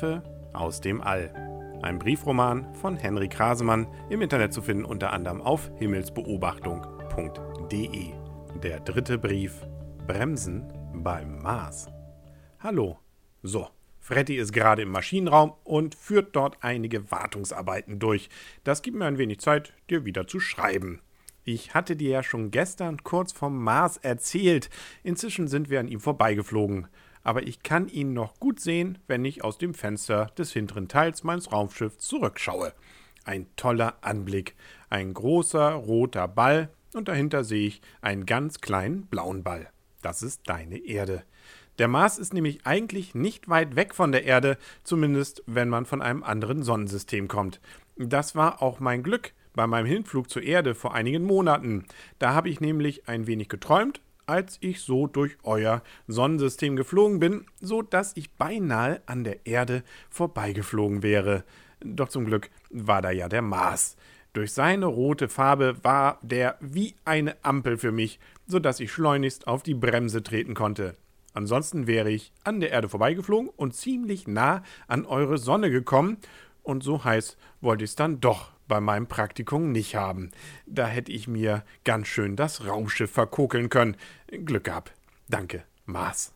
Briefe aus dem All. Ein Briefroman von Henrik Hasemann, im Internet zu finden unter anderem auf himmelsbeobachtung.de. Der dritte Brief Bremsen beim Mars. Hallo. So, Freddy ist gerade im Maschinenraum und führt dort einige Wartungsarbeiten durch. Das gibt mir ein wenig Zeit, dir wieder zu schreiben. Ich hatte dir ja schon gestern kurz vom Mars erzählt. Inzwischen sind wir an ihm vorbeigeflogen aber ich kann ihn noch gut sehen, wenn ich aus dem Fenster des hinteren Teils meines Raumschiffs zurückschaue. Ein toller Anblick, ein großer roter Ball und dahinter sehe ich einen ganz kleinen blauen Ball. Das ist deine Erde. Der Mars ist nämlich eigentlich nicht weit weg von der Erde, zumindest wenn man von einem anderen Sonnensystem kommt. Das war auch mein Glück bei meinem Hinflug zur Erde vor einigen Monaten. Da habe ich nämlich ein wenig geträumt als ich so durch euer Sonnensystem geflogen bin, so dass ich beinahe an der Erde vorbeigeflogen wäre. Doch zum Glück war da ja der Mars. Durch seine rote Farbe war der wie eine Ampel für mich, so dass ich schleunigst auf die Bremse treten konnte. Ansonsten wäre ich an der Erde vorbeigeflogen und ziemlich nah an eure Sonne gekommen, und so heiß wollte ich es dann doch bei meinem Praktikum nicht haben. Da hätte ich mir ganz schön das Raumschiff verkokeln können. Glück gehabt. Danke, Mars.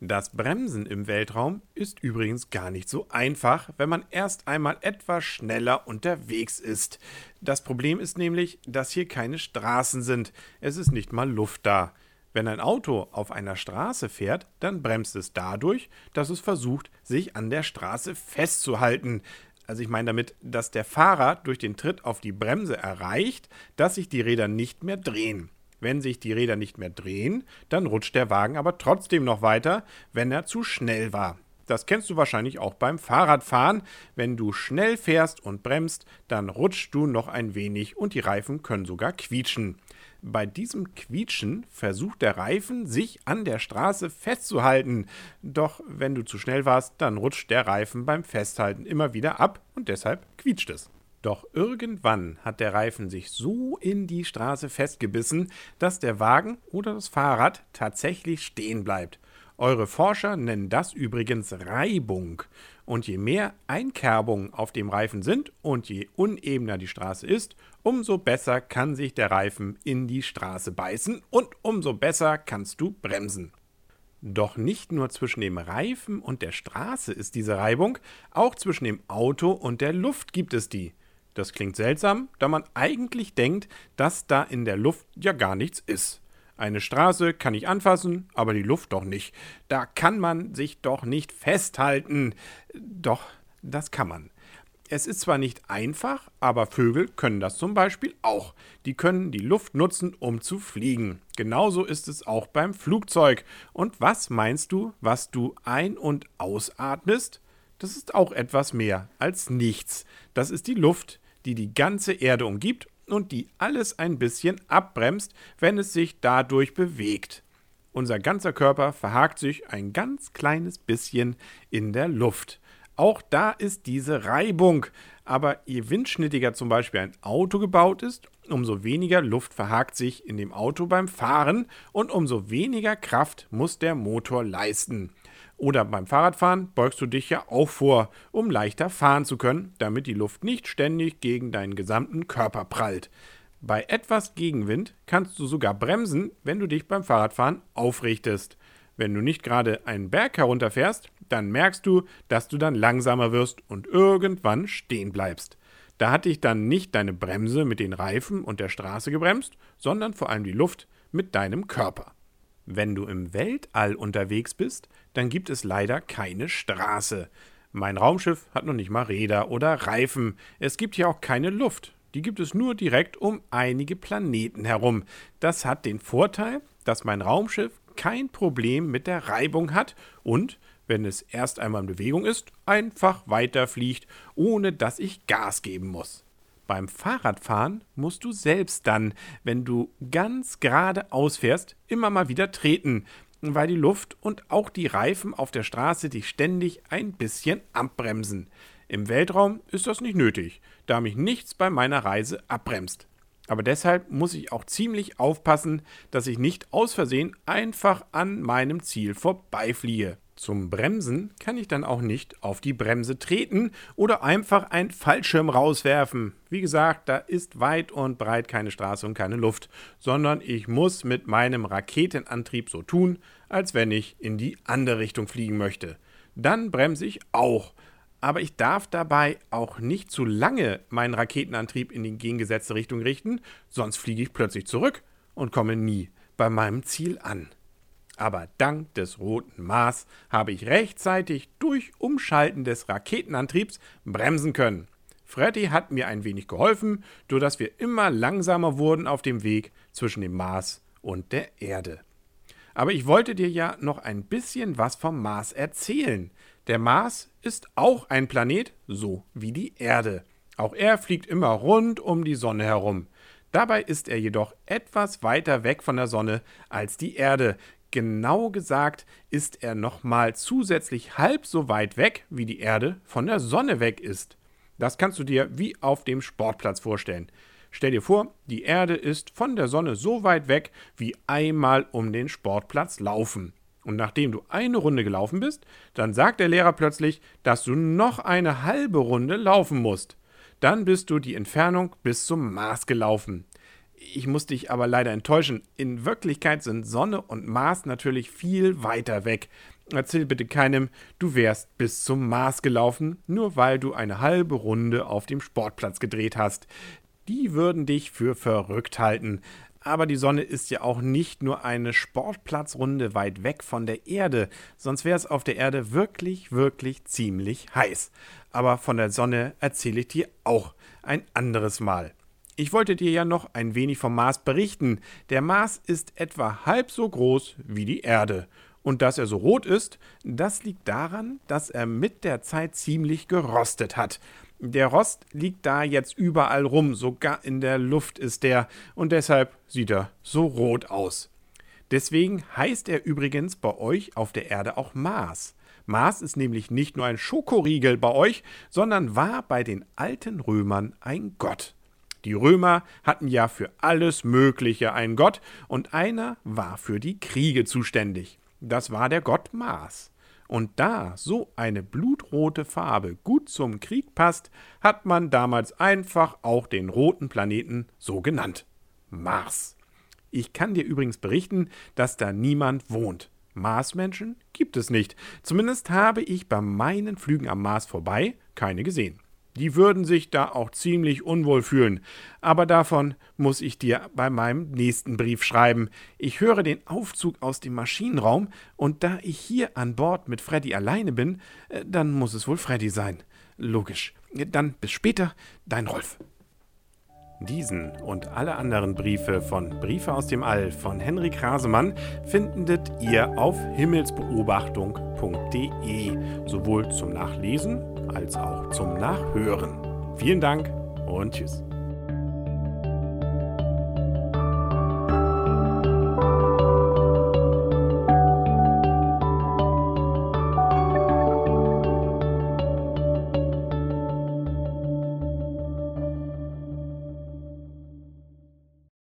Das Bremsen im Weltraum ist übrigens gar nicht so einfach, wenn man erst einmal etwas schneller unterwegs ist. Das Problem ist nämlich, dass hier keine Straßen sind. Es ist nicht mal Luft da. Wenn ein Auto auf einer Straße fährt, dann bremst es dadurch, dass es versucht, sich an der Straße festzuhalten. Also ich meine damit, dass der Fahrer durch den Tritt auf die Bremse erreicht, dass sich die Räder nicht mehr drehen. Wenn sich die Räder nicht mehr drehen, dann rutscht der Wagen aber trotzdem noch weiter, wenn er zu schnell war. Das kennst du wahrscheinlich auch beim Fahrradfahren. Wenn du schnell fährst und bremst, dann rutschst du noch ein wenig und die Reifen können sogar quietschen. Bei diesem Quietschen versucht der Reifen, sich an der Straße festzuhalten. Doch wenn du zu schnell warst, dann rutscht der Reifen beim Festhalten immer wieder ab und deshalb quietscht es. Doch irgendwann hat der Reifen sich so in die Straße festgebissen, dass der Wagen oder das Fahrrad tatsächlich stehen bleibt. Eure Forscher nennen das übrigens Reibung. Und je mehr Einkerbungen auf dem Reifen sind und je unebener die Straße ist, umso besser kann sich der Reifen in die Straße beißen und umso besser kannst du bremsen. Doch nicht nur zwischen dem Reifen und der Straße ist diese Reibung, auch zwischen dem Auto und der Luft gibt es die. Das klingt seltsam, da man eigentlich denkt, dass da in der Luft ja gar nichts ist. Eine Straße kann ich anfassen, aber die Luft doch nicht. Da kann man sich doch nicht festhalten. Doch, das kann man. Es ist zwar nicht einfach, aber Vögel können das zum Beispiel auch. Die können die Luft nutzen, um zu fliegen. Genauso ist es auch beim Flugzeug. Und was meinst du, was du ein- und ausatmest? Das ist auch etwas mehr als nichts. Das ist die Luft, die die ganze Erde umgibt und die alles ein bisschen abbremst, wenn es sich dadurch bewegt. Unser ganzer Körper verhakt sich ein ganz kleines bisschen in der Luft. Auch da ist diese Reibung. Aber je windschnittiger zum Beispiel ein Auto gebaut ist, umso weniger Luft verhakt sich in dem Auto beim Fahren und umso weniger Kraft muss der Motor leisten. Oder beim Fahrradfahren beugst du dich ja auch vor, um leichter fahren zu können, damit die Luft nicht ständig gegen deinen gesamten Körper prallt. Bei etwas Gegenwind kannst du sogar bremsen, wenn du dich beim Fahrradfahren aufrichtest. Wenn du nicht gerade einen Berg herunterfährst, dann merkst du, dass du dann langsamer wirst und irgendwann stehen bleibst. Da hat dich dann nicht deine Bremse mit den Reifen und der Straße gebremst, sondern vor allem die Luft mit deinem Körper. Wenn du im Weltall unterwegs bist, dann gibt es leider keine Straße. Mein Raumschiff hat noch nicht mal Räder oder Reifen. Es gibt hier auch keine Luft. Die gibt es nur direkt um einige Planeten herum. Das hat den Vorteil, dass mein Raumschiff kein Problem mit der Reibung hat und, wenn es erst einmal in Bewegung ist, einfach weiterfliegt, ohne dass ich Gas geben muss. Beim Fahrradfahren musst du selbst dann, wenn du ganz gerade ausfährst, immer mal wieder treten, weil die Luft und auch die Reifen auf der Straße dich ständig ein bisschen abbremsen. Im Weltraum ist das nicht nötig, da mich nichts bei meiner Reise abbremst. Aber deshalb muss ich auch ziemlich aufpassen, dass ich nicht aus Versehen einfach an meinem Ziel vorbeifliehe. Zum Bremsen kann ich dann auch nicht auf die Bremse treten oder einfach ein Fallschirm rauswerfen. Wie gesagt, da ist weit und breit keine Straße und keine Luft, sondern ich muss mit meinem Raketenantrieb so tun, als wenn ich in die andere Richtung fliegen möchte. Dann bremse ich auch. Aber ich darf dabei auch nicht zu lange meinen Raketenantrieb in die entgegengesetzte Richtung richten, sonst fliege ich plötzlich zurück und komme nie bei meinem Ziel an. Aber dank des roten Mars habe ich rechtzeitig durch Umschalten des Raketenantriebs bremsen können. Freddy hat mir ein wenig geholfen, sodass wir immer langsamer wurden auf dem Weg zwischen dem Mars und der Erde. Aber ich wollte dir ja noch ein bisschen was vom Mars erzählen. Der Mars ist auch ein Planet, so wie die Erde. Auch er fliegt immer rund um die Sonne herum. Dabei ist er jedoch etwas weiter weg von der Sonne als die Erde, Genau gesagt ist er nochmal zusätzlich halb so weit weg, wie die Erde von der Sonne weg ist. Das kannst du dir wie auf dem Sportplatz vorstellen. Stell dir vor, die Erde ist von der Sonne so weit weg wie einmal um den Sportplatz laufen. Und nachdem du eine Runde gelaufen bist, dann sagt der Lehrer plötzlich, dass du noch eine halbe Runde laufen musst. Dann bist du die Entfernung bis zum Mars gelaufen. Ich muss dich aber leider enttäuschen. In Wirklichkeit sind Sonne und Mars natürlich viel weiter weg. Erzähl bitte keinem, du wärst bis zum Mars gelaufen, nur weil du eine halbe Runde auf dem Sportplatz gedreht hast. Die würden dich für verrückt halten. Aber die Sonne ist ja auch nicht nur eine Sportplatzrunde weit weg von der Erde, sonst wäre es auf der Erde wirklich, wirklich ziemlich heiß. Aber von der Sonne erzähle ich dir auch ein anderes Mal. Ich wollte dir ja noch ein wenig vom Mars berichten. Der Mars ist etwa halb so groß wie die Erde. Und dass er so rot ist, das liegt daran, dass er mit der Zeit ziemlich gerostet hat. Der Rost liegt da jetzt überall rum, sogar in der Luft ist der, und deshalb sieht er so rot aus. Deswegen heißt er übrigens bei euch auf der Erde auch Mars. Mars ist nämlich nicht nur ein Schokoriegel bei euch, sondern war bei den alten Römern ein Gott. Die Römer hatten ja für alles Mögliche einen Gott und einer war für die Kriege zuständig. Das war der Gott Mars. Und da so eine blutrote Farbe gut zum Krieg passt, hat man damals einfach auch den roten Planeten so genannt. Mars. Ich kann dir übrigens berichten, dass da niemand wohnt. Marsmenschen gibt es nicht. Zumindest habe ich bei meinen Flügen am Mars vorbei keine gesehen. Die würden sich da auch ziemlich unwohl fühlen. Aber davon muss ich dir bei meinem nächsten Brief schreiben. Ich höre den Aufzug aus dem Maschinenraum und da ich hier an Bord mit Freddy alleine bin, äh, dann muss es wohl Freddy sein. Logisch. Dann bis später, dein Rolf. Diesen und alle anderen Briefe von Briefe aus dem All von Henrik Rasemann findet ihr auf himmelsbeobachtung.de, sowohl zum Nachlesen als auch zum Nachhören. Vielen Dank und tschüss.